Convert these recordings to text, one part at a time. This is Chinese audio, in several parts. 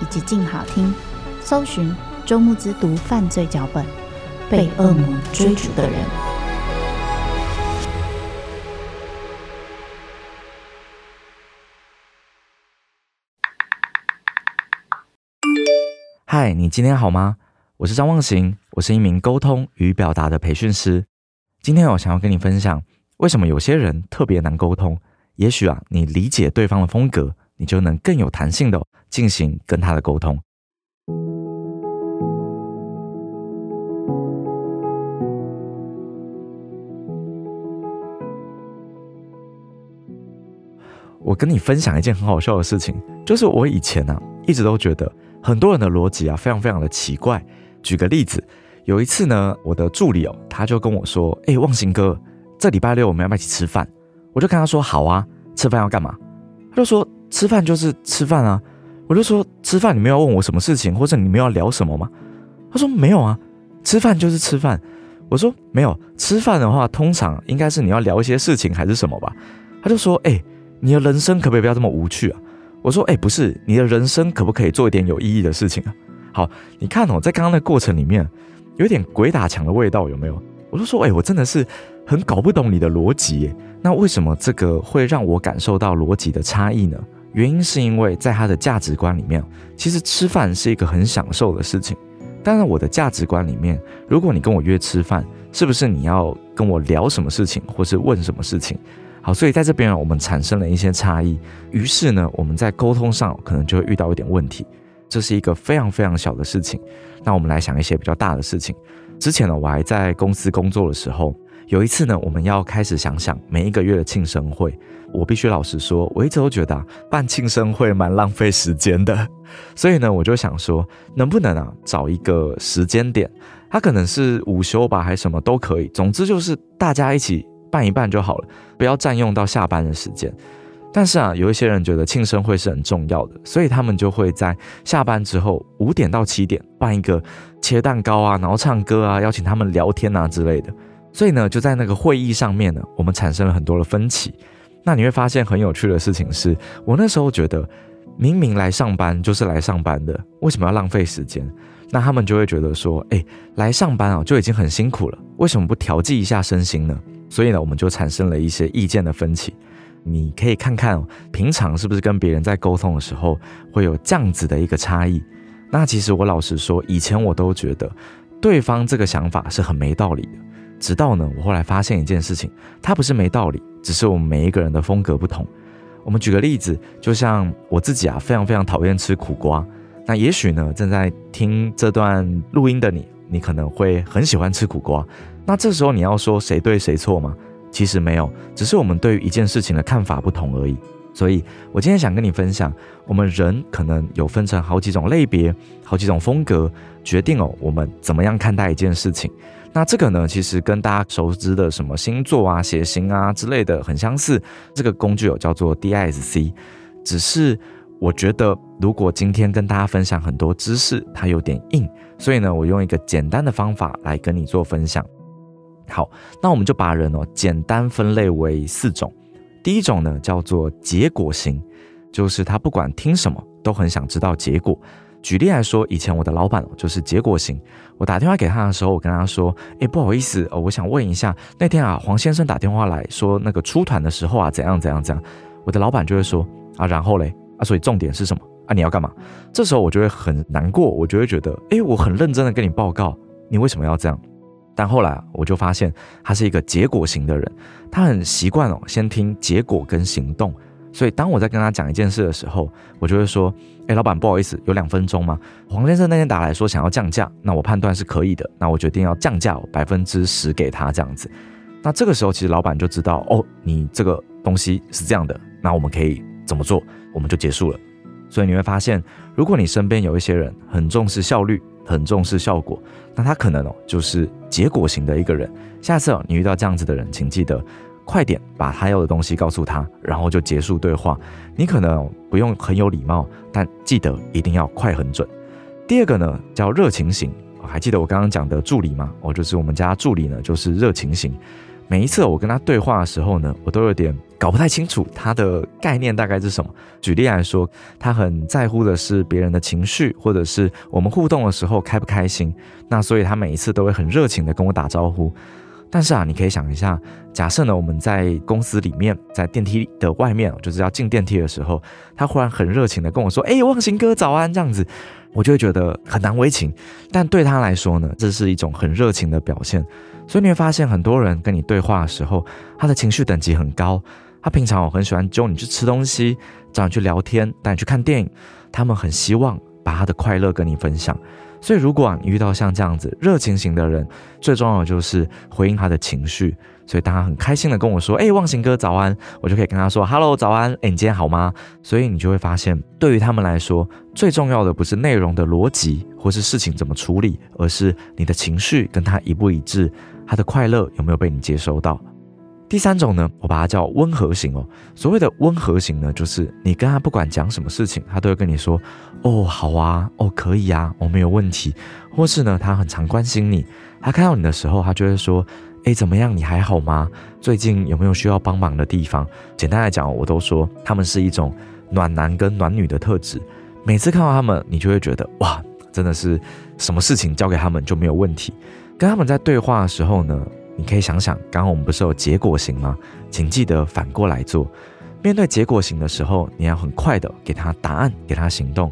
以及静好听，搜寻。周慕之读犯罪脚本，被恶魔追逐的人。嗨，你今天好吗？我是张忘形，我是一名沟通与表达的培训师。今天我想要跟你分享，为什么有些人特别难沟通。也许啊，你理解对方的风格，你就能更有弹性的进行跟他的沟通。我跟你分享一件很好笑的事情，就是我以前呢、啊、一直都觉得很多人的逻辑啊非常非常的奇怪。举个例子，有一次呢，我的助理哦他就跟我说：“哎、忘形哥，这礼拜六我们要不要一起吃饭？”我就跟他说：“好啊，吃饭要干嘛？”他就说：“吃饭就是吃饭啊。”我就说：“吃饭你们要问我什么事情，或者你们要聊什么吗？”他说：“没有啊，吃饭就是吃饭。”我说：“没有，吃饭的话通常应该是你要聊一些事情还是什么吧？”他就说：“哎、”你的人生可不可以不要这么无趣啊？我说，哎，不是，你的人生可不可以做一点有意义的事情啊？好，你看哦，在刚刚的过程里面，有点鬼打墙的味道，有没有？我就说，哎，我真的是很搞不懂你的逻辑耶。那为什么这个会让我感受到逻辑的差异呢？原因是因为在他的价值观里面，其实吃饭是一个很享受的事情。但是我的价值观里面，如果你跟我约吃饭，是不是你要跟我聊什么事情，或是问什么事情？好，所以在这边啊，我们产生了一些差异，于是呢，我们在沟通上可能就会遇到一点问题。这是一个非常非常小的事情。那我们来想一些比较大的事情。之前呢，我还在公司工作的时候，有一次呢，我们要开始想想每一个月的庆生会。我必须老实说，我一直都觉得，办庆生会蛮浪费时间的。所以呢，我就想说，能不能啊，找一个时间点，它可能是午休吧，还什么都可以。总之就是大家一起。办一办就好了，不要占用到下班的时间。但是啊，有一些人觉得庆生会是很重要的，所以他们就会在下班之后五点到七点办一个切蛋糕啊，然后唱歌啊，邀请他们聊天啊之类的。所以呢，就在那个会议上面呢，我们产生了很多的分歧。那你会发现很有趣的事情是，我那时候觉得明明来上班就是来上班的，为什么要浪费时间？那他们就会觉得说，哎，来上班啊就已经很辛苦了，为什么不调剂一下身心呢？所以呢，我们就产生了一些意见的分歧。你可以看看，平常是不是跟别人在沟通的时候会有这样子的一个差异？那其实我老实说，以前我都觉得对方这个想法是很没道理的。直到呢，我后来发现一件事情，它不是没道理，只是我们每一个人的风格不同。我们举个例子，就像我自己啊，非常非常讨厌吃苦瓜。那也许呢，正在听这段录音的你，你可能会很喜欢吃苦瓜。那这时候你要说谁对谁错吗？其实没有，只是我们对于一件事情的看法不同而已。所以我今天想跟你分享，我们人可能有分成好几种类别、好几种风格，决定哦我们怎么样看待一件事情。那这个呢，其实跟大家熟知的什么星座啊、血型啊之类的很相似。这个工具有叫做 DISC，只是我觉得如果今天跟大家分享很多知识，它有点硬，所以呢，我用一个简单的方法来跟你做分享。好，那我们就把人哦简单分类为四种。第一种呢叫做结果型，就是他不管听什么都很想知道结果。举例来说，以前我的老板就是结果型。我打电话给他的时候，我跟他说：“诶，不好意思，我想问一下，那天啊黄先生打电话来说那个出团的时候啊怎样怎样怎样。”我的老板就会说：“啊然后嘞啊所以重点是什么？啊，你要干嘛？这时候我就会很难过，我就会觉得，诶，我很认真的跟你报告，你为什么要这样？但后来我就发现他是一个结果型的人，他很习惯哦，先听结果跟行动。所以当我在跟他讲一件事的时候，我就会说，诶，老板，不好意思，有两分钟吗？黄先生那天打来说想要降价，那我判断是可以的，那我决定要降价百分之十给他这样子。那这个时候其实老板就知道，哦，你这个东西是这样的，那我们可以怎么做？我们就结束了。所以你会发现，如果你身边有一些人很重视效率，很重视效果，那他可能哦就是结果型的一个人。下次哦你遇到这样子的人，请记得快点把他要的东西告诉他，然后就结束对话。你可能不用很有礼貌，但记得一定要快很准。第二个呢叫热情型，还记得我刚刚讲的助理吗？哦，就是我们家助理呢就是热情型。每一次我跟他对话的时候呢，我都有点搞不太清楚他的概念大概是什么。举例来说，他很在乎的是别人的情绪，或者是我们互动的时候开不开心。那所以他每一次都会很热情的跟我打招呼。但是啊，你可以想一下，假设呢我们在公司里面，在电梯的外面，就是要进电梯的时候，他忽然很热情的跟我说：“哎，忘形哥早安。”这样子，我就会觉得很难为情。但对他来说呢，这是一种很热情的表现。所以你会发现，很多人跟你对话的时候，他的情绪等级很高。他平常我很喜欢揪你去吃东西，找你去聊天，带你去看电影。他们很希望把他的快乐跟你分享。所以，如果，你遇到像这样子热情型的人，最重要的就是回应他的情绪。所以，当他很开心的跟我说：“哎，忘形哥早安”，我就可以跟他说：“Hello，早安，哎，你今天好吗？”所以，你就会发现，对于他们来说，最重要的不是内容的逻辑或是事情怎么处理，而是你的情绪跟他一不一致，他的快乐有没有被你接收到。第三种呢，我把它叫温和型哦。所谓的温和型呢，就是你跟他不管讲什么事情，他都会跟你说：“哦，好啊，哦，可以啊，我、没有问题。”或是呢，他很常关心你，他看到你的时候，他就会说：“哎，怎么样？你还好吗？最近有没有需要帮忙的地方？”简单来讲，我都说他们是一种暖男跟暖女的特质。每次看到他们，你就会觉得哇，真的是什么事情交给他们就没有问题。跟他们在对话的时候呢，你可以想想，刚刚我们不是有结果型吗？请记得反过来做。面对结果型的时候，你要很快的给他答案，给他行动；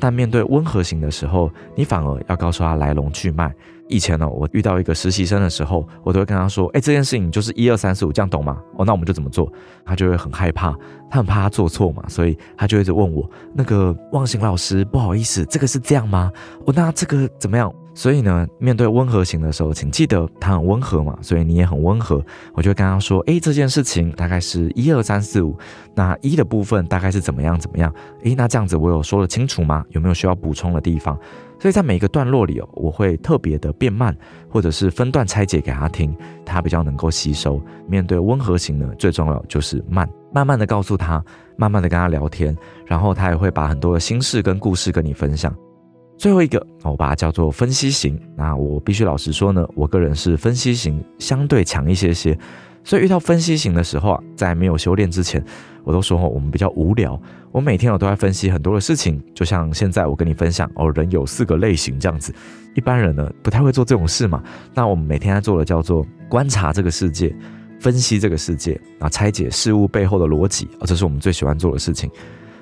但面对温和型的时候，你反而要告诉他来龙去脉。以前呢，我遇到一个实习生的时候，我都会跟他说：“哎，这件事情就是一二三四五，这样懂吗？”哦，那我们就怎么做？他就会很害怕，他很怕他做错嘛，所以他就一直问我：“那个忘形老师，不好意思，这个是这样吗？哦，那这个怎么样？”所以呢，面对温和型的时候，请记得他很温和嘛，所以你也很温和。我就会跟他说：“诶，这件事情大概是一二三四五，那一的部分大概是怎么样怎么样？诶，那这样子我有说得清楚吗？有没有需要补充的地方？所以在每一个段落里哦，我会特别的变慢，或者是分段拆解给他听，他比较能够吸收。面对温和型呢，最重要就是慢，慢慢的告诉他，慢慢的跟他聊天，然后他也会把很多的心事跟故事跟你分享。”最后一个，我把它叫做分析型。那我必须老实说呢，我个人是分析型相对强一些些。所以遇到分析型的时候啊，在没有修炼之前，我都说我们比较无聊。我每天我都在分析很多的事情，就像现在我跟你分享哦，人有四个类型这样子。一般人呢不太会做这种事嘛。那我们每天在做的叫做观察这个世界，分析这个世界，啊，拆解事物背后的逻辑啊，这是我们最喜欢做的事情。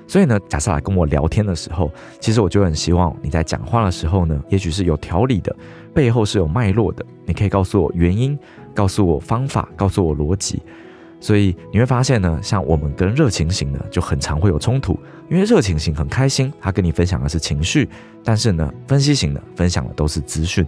所以呢，假设来跟我聊天的时候，其实我就很希望你在讲话的时候呢，也许是有条理的，背后是有脉络的。你可以告诉我原因，告诉我方法，告诉我逻辑。所以你会发现呢，像我们跟热情型的就很常会有冲突，因为热情型很开心，他跟你分享的是情绪，但是呢，分析型的分享的都是资讯。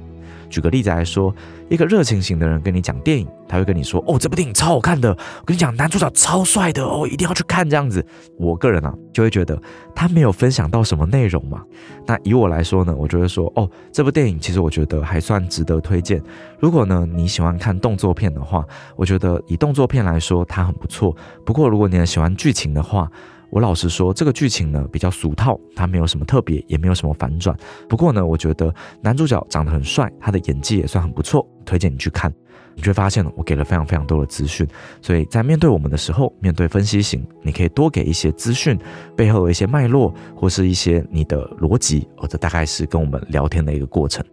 举个例子来说，一个热情型的人跟你讲电影，他会跟你说：“哦，这部电影超好看的，我跟你讲，男主角超帅的哦，一定要去看。”这样子，我个人啊就会觉得他没有分享到什么内容嘛。那以我来说呢，我就会说：“哦，这部电影其实我觉得还算值得推荐。如果呢你喜欢看动作片的话，我觉得以动作片来说它很不错。不过如果你很喜欢剧情的话，”我老实说，这个剧情呢比较俗套，它没有什么特别，也没有什么反转。不过呢，我觉得男主角长得很帅，他的演技也算很不错，推荐你去看。你就会发现呢我给了非常非常多的资讯。所以在面对我们的时候，面对分析型，你可以多给一些资讯，背后有一些脉络，或是一些你的逻辑，或者大概是跟我们聊天的一个过程。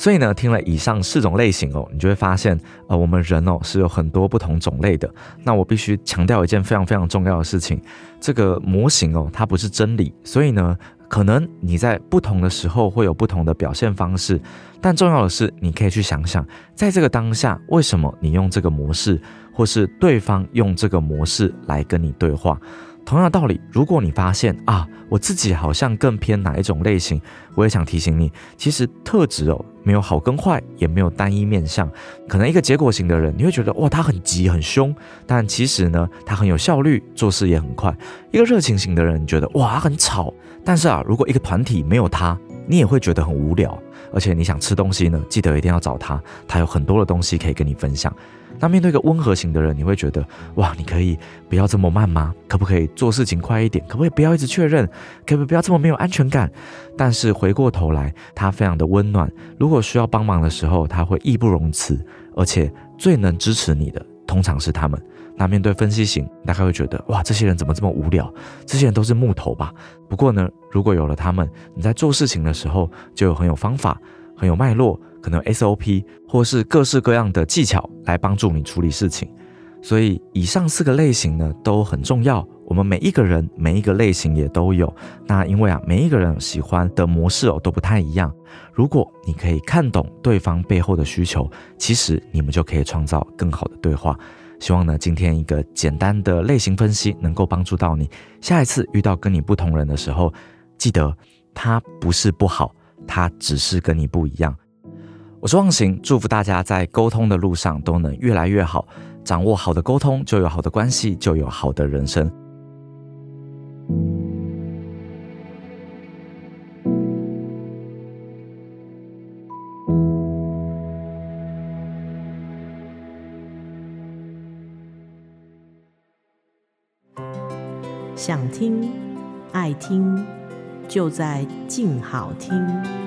所以呢，听了以上四种类型哦，你就会发现，呃，我们人哦是有很多不同种类的。那我必须强调一件非常非常重要的事情，这个模型哦，它不是真理。所以呢，可能你在不同的时候会有不同的表现方式，但重要的是，你可以去想想，在这个当下，为什么你用这个模式，或是对方用这个模式来跟你对话。同样的道理，如果你发现啊，我自己好像更偏哪一种类型，我也想提醒你，其实特质哦，没有好跟坏，也没有单一面相。可能一个结果型的人，你会觉得哇，他很急很凶，但其实呢，他很有效率，做事也很快。一个热情型的人，你觉得哇，很吵，但是啊，如果一个团体没有他，你也会觉得很无聊。而且你想吃东西呢，记得一定要找他，他有很多的东西可以跟你分享。那面对一个温和型的人，你会觉得哇，你可以不要这么慢吗？可不可以做事情快一点？可不可以不要一直确认？可不可以不要这么没有安全感？但是回过头来，他非常的温暖。如果需要帮忙的时候，他会义不容辞。而且最能支持你的，通常是他们。那面对分析型，大概会觉得哇，这些人怎么这么无聊？这些人都是木头吧？不过呢，如果有了他们，你在做事情的时候就有很有方法，很有脉络。可能 SOP 或是各式各样的技巧来帮助你处理事情，所以以上四个类型呢都很重要。我们每一个人每一个类型也都有。那因为啊，每一个人喜欢的模式哦都不太一样。如果你可以看懂对方背后的需求，其实你们就可以创造更好的对话。希望呢，今天一个简单的类型分析能够帮助到你。下一次遇到跟你不同人的时候，记得他不是不好，他只是跟你不一样。我是忘形，祝福大家在沟通的路上都能越来越好。掌握好的沟通，就有好的关系，就有好的人生。想听，爱听，就在静好听。